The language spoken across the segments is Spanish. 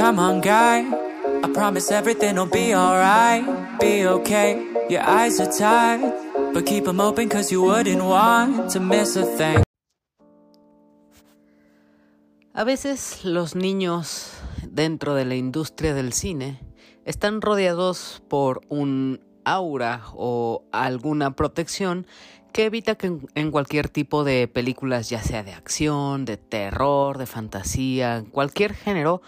Come on, guy. I promise everything will be alright. Be okay. Your eyes are tired. But keep them open cause you wouldn't want to miss a thing. A veces los niños dentro de la industria del cine están rodeados por un aura o alguna protección que evita que en cualquier tipo de películas, ya sea de acción, de terror, de fantasía, cualquier género,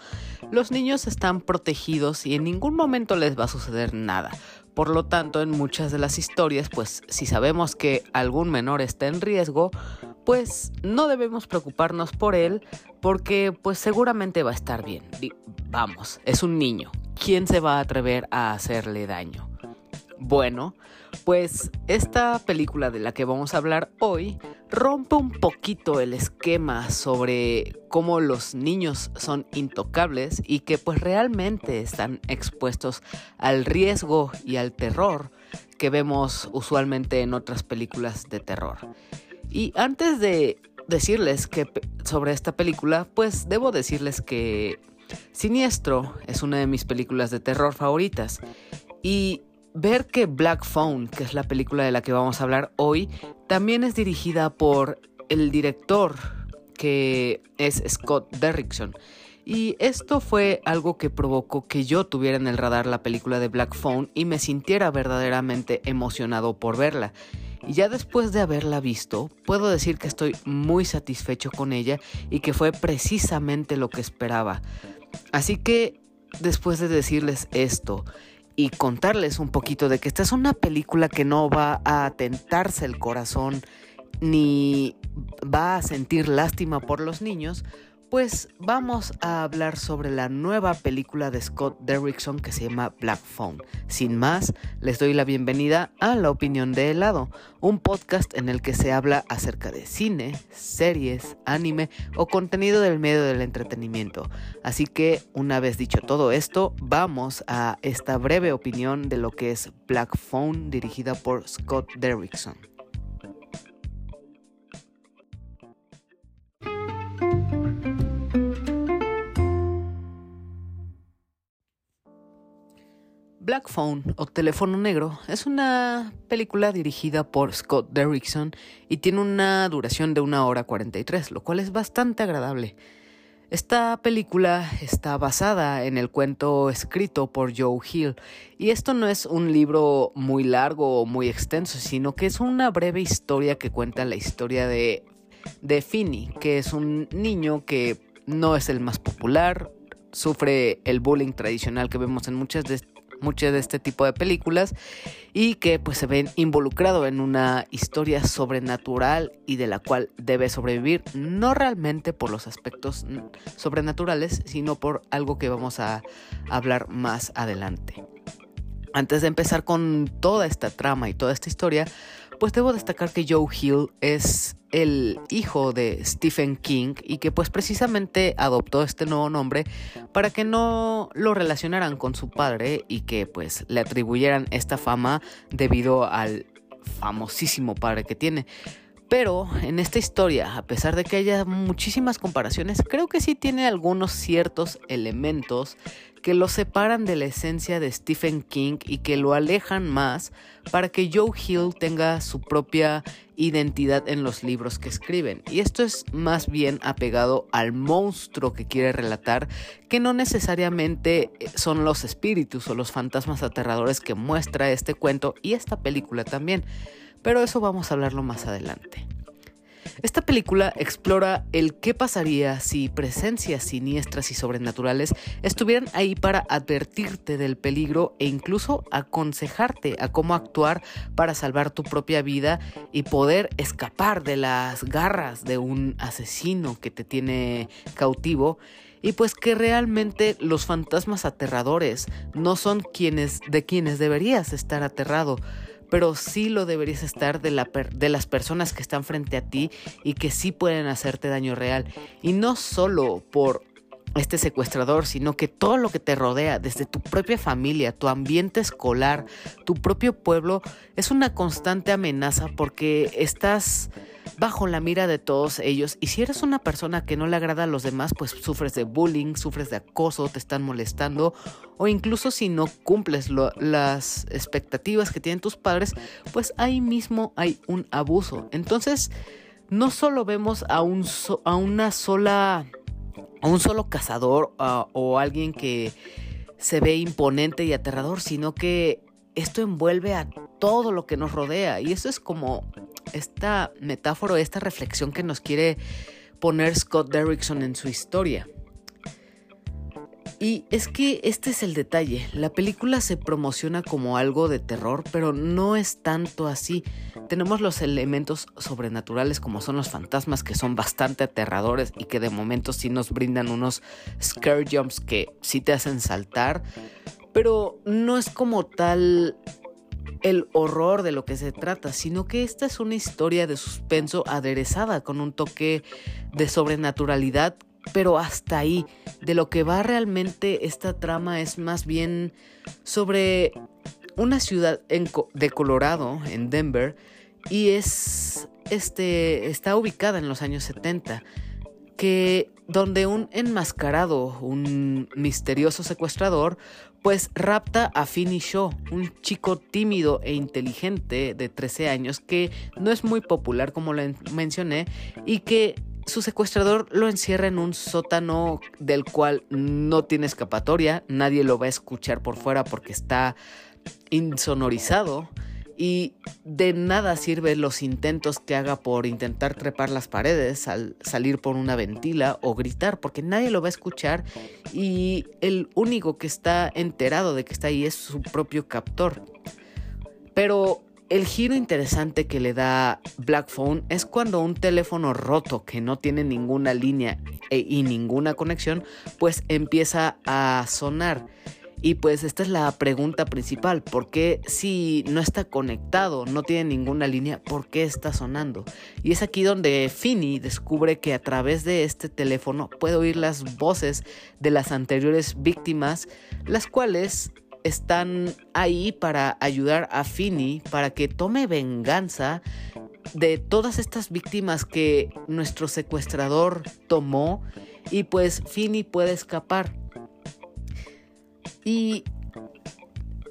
los niños están protegidos y en ningún momento les va a suceder nada. Por lo tanto, en muchas de las historias, pues si sabemos que algún menor está en riesgo, pues no debemos preocuparnos por él porque pues seguramente va a estar bien. Vamos, es un niño. ¿Quién se va a atrever a hacerle daño? Bueno, pues esta película de la que vamos a hablar hoy rompe un poquito el esquema sobre cómo los niños son intocables y que pues realmente están expuestos al riesgo y al terror que vemos usualmente en otras películas de terror. Y antes de decirles que sobre esta película, pues debo decirles que Siniestro es una de mis películas de terror favoritas y ver que Black Phone, que es la película de la que vamos a hablar hoy, también es dirigida por el director que es Scott Derrickson. Y esto fue algo que provocó que yo tuviera en el radar la película de Black Phone y me sintiera verdaderamente emocionado por verla. Y ya después de haberla visto, puedo decir que estoy muy satisfecho con ella y que fue precisamente lo que esperaba. Así que, después de decirles esto, y contarles un poquito de que esta es una película que no va a atentarse el corazón ni va a sentir lástima por los niños, pues vamos a hablar sobre la nueva película de Scott Derrickson que se llama Black Phone. Sin más, les doy la bienvenida a La Opinión de Helado, un podcast en el que se habla acerca de cine, series, anime o contenido del medio del entretenimiento. Así que, una vez dicho todo esto, vamos a esta breve opinión de lo que es Black Phone dirigida por Scott Derrickson. Black Phone o Teléfono Negro es una película dirigida por Scott Derrickson y tiene una duración de una hora 43, lo cual es bastante agradable. Esta película está basada en el cuento escrito por Joe Hill y esto no es un libro muy largo o muy extenso, sino que es una breve historia que cuenta la historia de, de Finney, que es un niño que no es el más popular, sufre el bullying tradicional que vemos en muchas de muchas de este tipo de películas y que pues se ven involucrado en una historia sobrenatural y de la cual debe sobrevivir no realmente por los aspectos sobrenaturales sino por algo que vamos a hablar más adelante. Antes de empezar con toda esta trama y toda esta historia, pues debo destacar que Joe Hill es el hijo de Stephen King y que pues precisamente adoptó este nuevo nombre para que no lo relacionaran con su padre y que pues le atribuyeran esta fama debido al famosísimo padre que tiene. Pero en esta historia, a pesar de que haya muchísimas comparaciones, creo que sí tiene algunos ciertos elementos que lo separan de la esencia de Stephen King y que lo alejan más para que Joe Hill tenga su propia identidad en los libros que escriben. Y esto es más bien apegado al monstruo que quiere relatar, que no necesariamente son los espíritus o los fantasmas aterradores que muestra este cuento y esta película también. Pero eso vamos a hablarlo más adelante. Esta película explora el qué pasaría si presencias siniestras y sobrenaturales estuvieran ahí para advertirte del peligro e incluso aconsejarte a cómo actuar para salvar tu propia vida y poder escapar de las garras de un asesino que te tiene cautivo. Y pues que realmente los fantasmas aterradores no son quienes de quienes deberías estar aterrado pero sí lo deberías estar de, la de las personas que están frente a ti y que sí pueden hacerte daño real. Y no solo por este secuestrador, sino que todo lo que te rodea, desde tu propia familia, tu ambiente escolar, tu propio pueblo, es una constante amenaza porque estás bajo la mira de todos ellos. Y si eres una persona que no le agrada a los demás, pues sufres de bullying, sufres de acoso, te están molestando. O incluso si no cumples las expectativas que tienen tus padres, pues ahí mismo hay un abuso. Entonces, no solo vemos a, un una sola... A un solo cazador o alguien que se ve imponente y aterrador, sino que esto envuelve a todo lo que nos rodea. Y eso es como esta metáfora, esta reflexión que nos quiere poner Scott Derrickson en su historia. Y es que este es el detalle, la película se promociona como algo de terror, pero no es tanto así. Tenemos los elementos sobrenaturales como son los fantasmas que son bastante aterradores y que de momento sí nos brindan unos scare jumps que sí te hacen saltar, pero no es como tal el horror de lo que se trata, sino que esta es una historia de suspenso aderezada con un toque de sobrenaturalidad, pero hasta ahí. De lo que va realmente esta trama es más bien sobre una ciudad de Colorado, en Denver, y es este está ubicada en los años 70 que donde un enmascarado, un misterioso secuestrador, pues rapta a Finny Shaw, un chico tímido e inteligente de 13 años que no es muy popular como lo mencioné y que su secuestrador lo encierra en un sótano del cual no tiene escapatoria, nadie lo va a escuchar por fuera porque está insonorizado y de nada sirve los intentos que haga por intentar trepar las paredes, al salir por una ventila o gritar, porque nadie lo va a escuchar y el único que está enterado de que está ahí es su propio captor. Pero el giro interesante que le da Black Phone es cuando un teléfono roto que no tiene ninguna línea e, y ninguna conexión, pues empieza a sonar. Y pues esta es la pregunta principal, ¿por qué si no está conectado, no tiene ninguna línea, por qué está sonando? Y es aquí donde Finny descubre que a través de este teléfono puede oír las voces de las anteriores víctimas, las cuales están ahí para ayudar a Finny para que tome venganza de todas estas víctimas que nuestro secuestrador tomó y pues Finny puede escapar. Y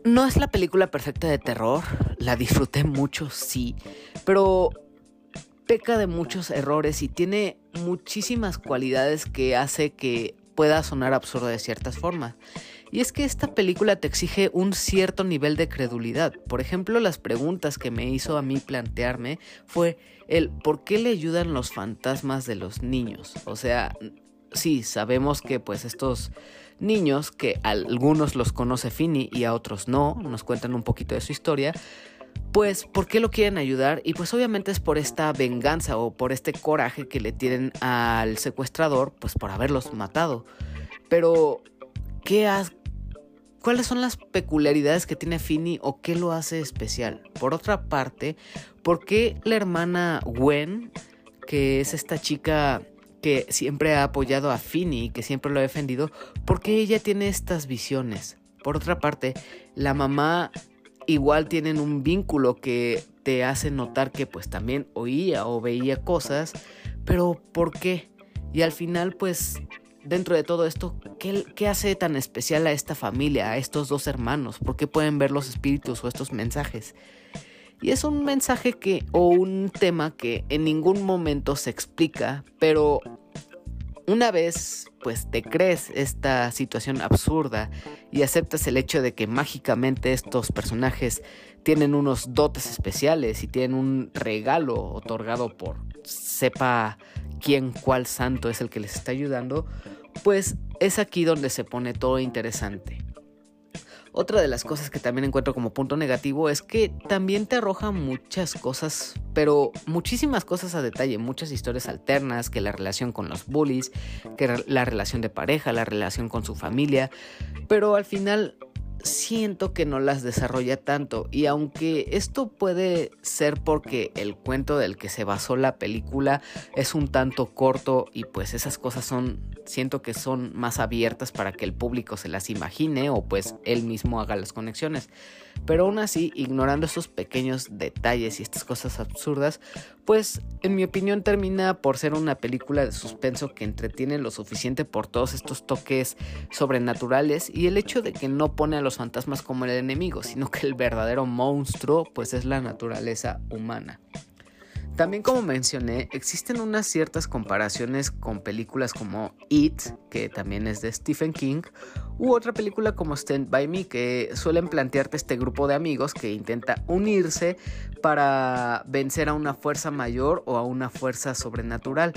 no es la película perfecta de terror, la disfruté mucho, sí, pero peca de muchos errores y tiene muchísimas cualidades que hace que pueda sonar absurdo de ciertas formas. Y es que esta película te exige un cierto nivel de credulidad. Por ejemplo, las preguntas que me hizo a mí plantearme fue el ¿por qué le ayudan los fantasmas de los niños? O sea, sí, sabemos que pues estos niños, que a algunos los conoce Finny y a otros no, nos cuentan un poquito de su historia, pues ¿por qué lo quieren ayudar? Y pues obviamente es por esta venganza o por este coraje que le tienen al secuestrador, pues por haberlos matado. Pero, ¿qué has... ¿Cuáles son las peculiaridades que tiene Finny o qué lo hace especial? Por otra parte, ¿por qué la hermana Gwen, que es esta chica que siempre ha apoyado a Finny, que siempre lo ha defendido, porque ella tiene estas visiones. Por otra parte, la mamá igual tienen un vínculo que te hace notar que pues también oía o veía cosas, pero ¿por qué? Y al final pues dentro de todo esto, ¿qué, ¿qué, hace tan especial a esta familia, a estos dos hermanos? ¿Por qué pueden ver los espíritus o estos mensajes? Y es un mensaje que, o un tema que en ningún momento se explica, pero una vez pues te crees esta situación absurda y aceptas el hecho de que mágicamente estos personajes tienen unos dotes especiales y tienen un regalo otorgado por sepa quién cuál santo es el que les está ayudando, pues es aquí donde se pone todo interesante. Otra de las cosas que también encuentro como punto negativo es que también te arroja muchas cosas, pero muchísimas cosas a detalle, muchas historias alternas, que la relación con los bullies, que la relación de pareja, la relación con su familia, pero al final siento que no las desarrolla tanto y aunque esto puede ser porque el cuento del que se basó la película es un tanto corto y pues esas cosas son siento que son más abiertas para que el público se las imagine o pues él mismo haga las conexiones. Pero aún así, ignorando esos pequeños detalles y estas cosas absurdas, pues en mi opinión termina por ser una película de suspenso que entretiene lo suficiente por todos estos toques sobrenaturales y el hecho de que no pone a los fantasmas como el enemigo, sino que el verdadero monstruo pues es la naturaleza humana. También como mencioné, existen unas ciertas comparaciones con películas como It, que también es de Stephen King, u otra película como Stand By Me, que suelen plantearte este grupo de amigos que intenta unirse para vencer a una fuerza mayor o a una fuerza sobrenatural.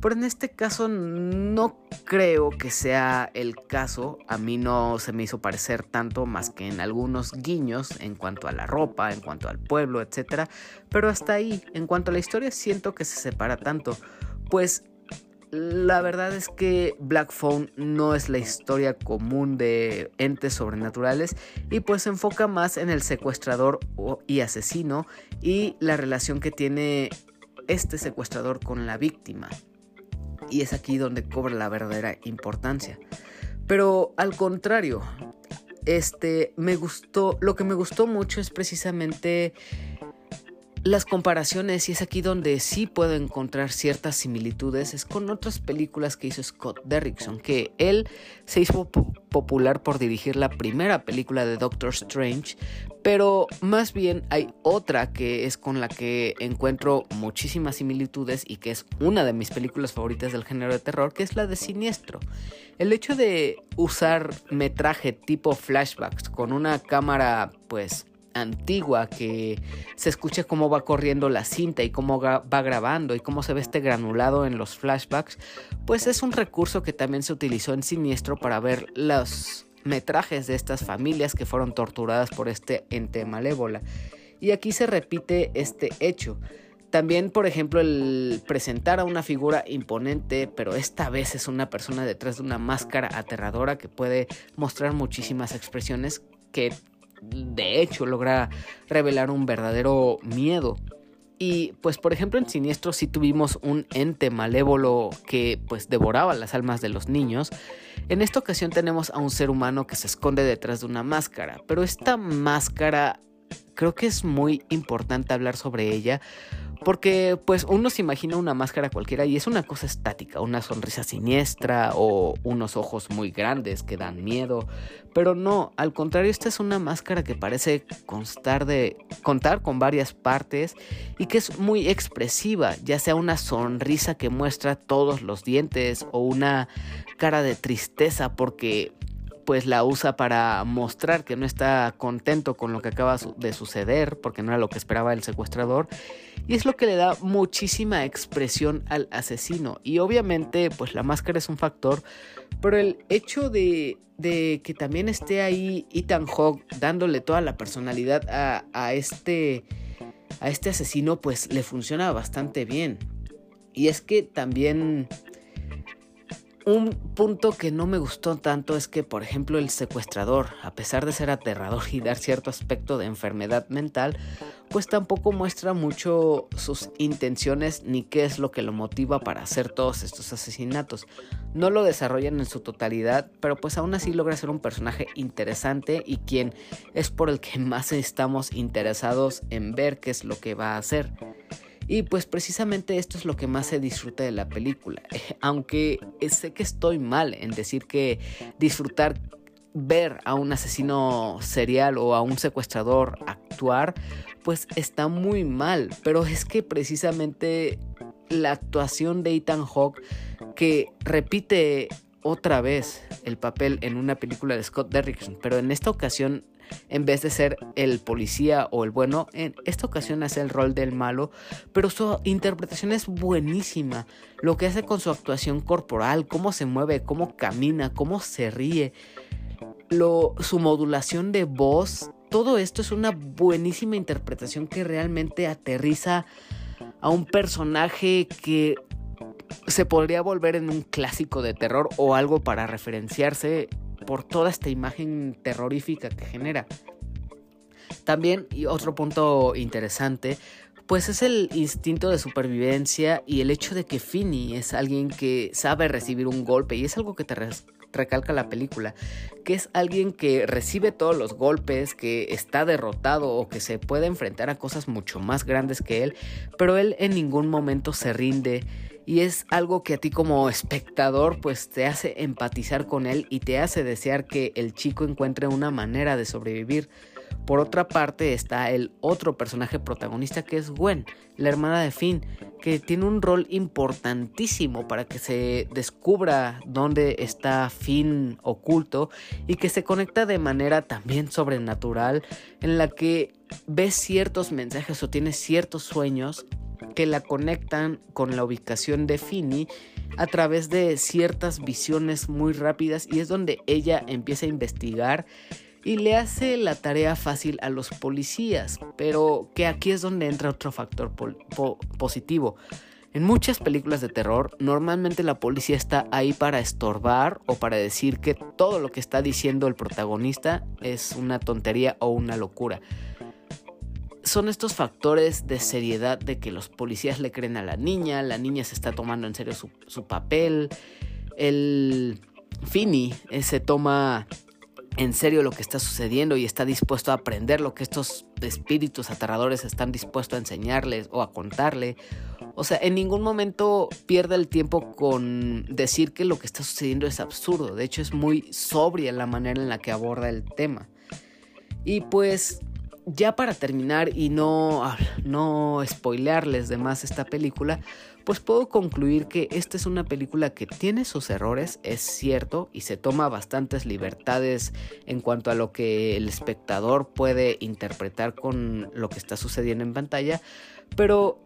Pero en este caso no creo que sea el caso. A mí no se me hizo parecer tanto más que en algunos guiños en cuanto a la ropa, en cuanto al pueblo, etc. Pero hasta ahí, en cuanto a la historia, siento que se separa tanto. Pues la verdad es que Black Phone no es la historia común de entes sobrenaturales y pues se enfoca más en el secuestrador y asesino y la relación que tiene este secuestrador con la víctima y es aquí donde cobra la verdadera importancia. Pero al contrario, este me gustó, lo que me gustó mucho es precisamente las comparaciones y es aquí donde sí puedo encontrar ciertas similitudes es con otras películas que hizo Scott Derrickson, que él se hizo popular por dirigir la primera película de Doctor Strange, pero más bien hay otra que es con la que encuentro muchísimas similitudes y que es una de mis películas favoritas del género de terror, que es la de Siniestro. El hecho de usar metraje tipo flashbacks con una cámara pues antigua que se escucha cómo va corriendo la cinta y cómo va grabando y cómo se ve este granulado en los flashbacks, pues es un recurso que también se utilizó en Siniestro para ver los metrajes de estas familias que fueron torturadas por este ente malévola. Y aquí se repite este hecho. También, por ejemplo, el presentar a una figura imponente, pero esta vez es una persona detrás de una máscara aterradora que puede mostrar muchísimas expresiones que de hecho logra revelar un verdadero miedo. Y pues por ejemplo en Siniestro sí tuvimos un ente malévolo que pues devoraba las almas de los niños. En esta ocasión tenemos a un ser humano que se esconde detrás de una máscara, pero esta máscara creo que es muy importante hablar sobre ella porque pues uno se imagina una máscara cualquiera y es una cosa estática, una sonrisa siniestra o unos ojos muy grandes que dan miedo, pero no, al contrario, esta es una máscara que parece constar de contar con varias partes y que es muy expresiva, ya sea una sonrisa que muestra todos los dientes o una cara de tristeza porque pues la usa para mostrar que no está contento con lo que acaba de suceder, porque no era lo que esperaba el secuestrador, y es lo que le da muchísima expresión al asesino. Y obviamente, pues la máscara es un factor, pero el hecho de, que también esté ahí Ethan Hawke dándole toda la personalidad a, a, este, a este asesino, pues le funciona bastante bien. Y es que también un punto que no me gustó tanto es que, por ejemplo, el secuestrador, a pesar de ser aterrador y dar cierto aspecto de enfermedad mental, pues tampoco muestra mucho sus intenciones ni qué es lo que lo motiva para hacer todos estos asesinatos. No lo desarrollan en su totalidad, pero pues aún así logra ser un personaje interesante y quien es por el que más estamos interesados en ver qué es lo que va a hacer. Y pues precisamente esto es lo que más se disfruta de la película. Aunque sé que estoy mal en decir que disfrutar ver a un asesino serial o a un secuestrador actuar, pues está muy mal. Pero es que precisamente la actuación de Ethan Hawke, que repite otra vez el papel en una película de Scott Derrickson, pero en esta ocasión en vez de ser el policía o el bueno, en esta ocasión hace el rol del malo, pero su interpretación es buenísima. Lo que hace con su actuación corporal, cómo se mueve, cómo camina, cómo se ríe, lo, su modulación de voz, todo esto es una buenísima interpretación que realmente aterriza a un personaje que se podría volver en un clásico de terror o algo para referenciarse por toda esta imagen terrorífica que genera. También, y otro punto interesante, pues es el instinto de supervivencia y el hecho de que Finney es alguien que sabe recibir un golpe y es algo que te recalca la película, que es alguien que recibe todos los golpes, que está derrotado o que se puede enfrentar a cosas mucho más grandes que él, pero él en ningún momento se rinde y es algo que a ti como espectador pues te hace empatizar con él y te hace desear que el chico encuentre una manera de sobrevivir. Por otra parte está el otro personaje protagonista que es Gwen, la hermana de Finn, que tiene un rol importantísimo para que se descubra dónde está Finn oculto y que se conecta de manera también sobrenatural en la que ve ciertos mensajes o tiene ciertos sueños que la conectan con la ubicación de Finny a través de ciertas visiones muy rápidas y es donde ella empieza a investigar y le hace la tarea fácil a los policías, pero que aquí es donde entra otro factor positivo. En muchas películas de terror, normalmente la policía está ahí para estorbar o para decir que todo lo que está diciendo el protagonista es una tontería o una locura. Son estos factores de seriedad de que los policías le creen a la niña, la niña se está tomando en serio su, su papel, el Fini eh, se toma en serio lo que está sucediendo y está dispuesto a aprender lo que estos espíritus aterradores están dispuestos a enseñarles o a contarle. O sea, en ningún momento pierde el tiempo con decir que lo que está sucediendo es absurdo. De hecho, es muy sobria la manera en la que aborda el tema. Y pues ya para terminar y no, ah, no spoilearles de más esta película, pues puedo concluir que esta es una película que tiene sus errores, es cierto, y se toma bastantes libertades en cuanto a lo que el espectador puede interpretar con lo que está sucediendo en pantalla, pero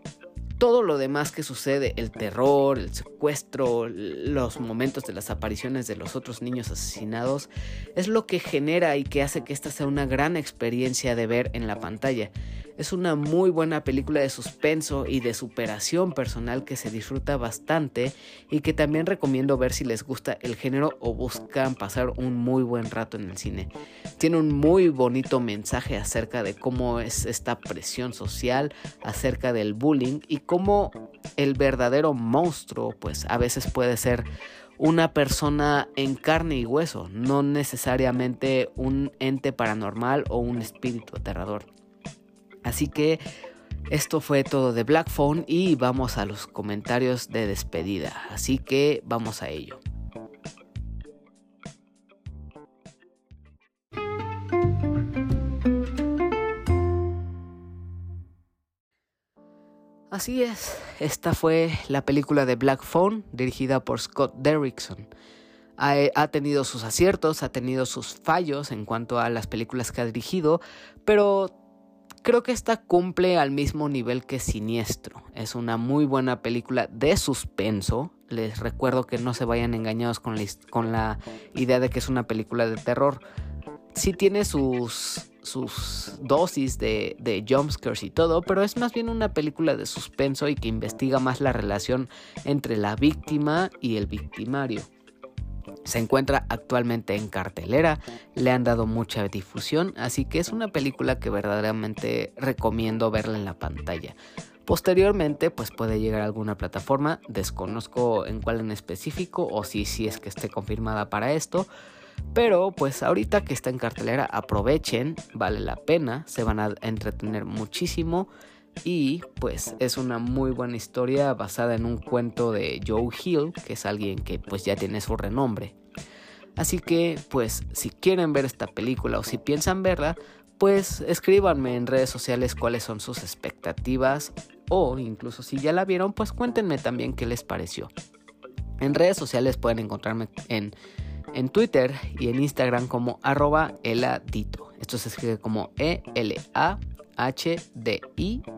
todo lo demás que sucede, el terror, el secuestro, los momentos de las apariciones de los otros niños asesinados, es lo que genera y que hace que esta sea una gran experiencia de ver en la pantalla. Es una muy buena película de suspenso y de superación personal que se disfruta bastante y que también recomiendo ver si les gusta el género o buscan pasar un muy buen rato en el cine. Tiene un muy bonito mensaje acerca de cómo es esta presión social, acerca del bullying y cómo el verdadero monstruo pues a veces puede ser una persona en carne y hueso, no necesariamente un ente paranormal o un espíritu aterrador. Así que esto fue todo de Black Phone y vamos a los comentarios de despedida. Así que vamos a ello. Así es, esta fue la película de Black Phone dirigida por Scott Derrickson. Ha, ha, tenido sus aciertos, ha tenido sus fallos en cuanto a las películas que ha dirigido, pero Creo que esta cumple al mismo nivel que Siniestro. Es una muy buena película de suspenso. Les recuerdo que no se vayan engañados con la, idea de que es una película de terror. Sí tiene sus, sus dosis de, de jumpscares y todo, pero es más bien una película de suspenso y que investiga más la relación entre la víctima y el victimario. Se encuentra actualmente en cartelera, le han dado mucha difusión, así que es una película que verdaderamente recomiendo verla en la pantalla. Posteriormente, pues puede llegar a alguna plataforma, desconozco en cuál en específico o si, es que esté confirmada para esto, pero pues ahorita que está en cartelera aprovechen, vale la pena, se van a entretener muchísimo y pues es una muy buena historia basada en un cuento de Joe Hill, que es alguien que pues ya tiene su renombre. Así que pues si quieren ver esta película o si piensan verla, pues escríbanme en redes sociales cuáles son sus expectativas o incluso si ya la vieron, pues cuéntenme también qué les pareció. En redes sociales pueden encontrarme en, en Twitter y en Instagram como arroba eladito. Esto se escribe como E-L-A H-D-I-T-O.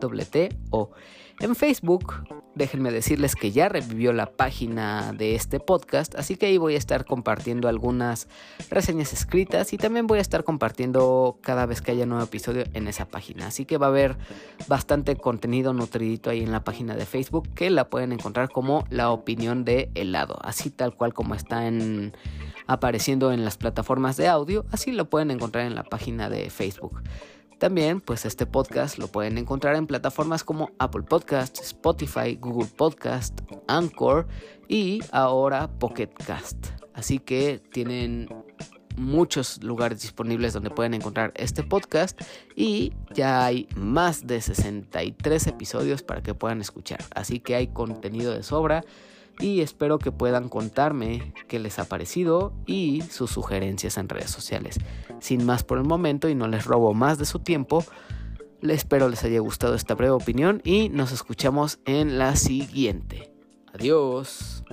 En Facebook, déjenme decirles que ya revivió la página de este podcast, así que ahí voy a estar compartiendo algunas reseñas escritas y también voy a estar compartiendo cada vez que haya nuevo episodio en esa página. Así que va a haber bastante contenido nutridito ahí en la página de Facebook que la pueden encontrar como la opinión de helado, así tal cual como está en apareciendo en las plataformas de audio, así lo pueden encontrar en la página de Facebook. También, pues este podcast lo pueden encontrar en plataformas como Apple Podcast, Spotify, Google Podcast, Anchor y ahora Pocket Cast. Así que tienen muchos lugares disponibles donde pueden encontrar este podcast y ya hay más de 63 episodios para que puedan escuchar. Así que hay contenido de sobra y espero que puedan contarme qué les ha parecido y sus sugerencias en redes sociales. Sin más por el momento y no les robo más de su tiempo, espero les haya gustado esta breve opinión y nos escuchamos en la siguiente. Adiós.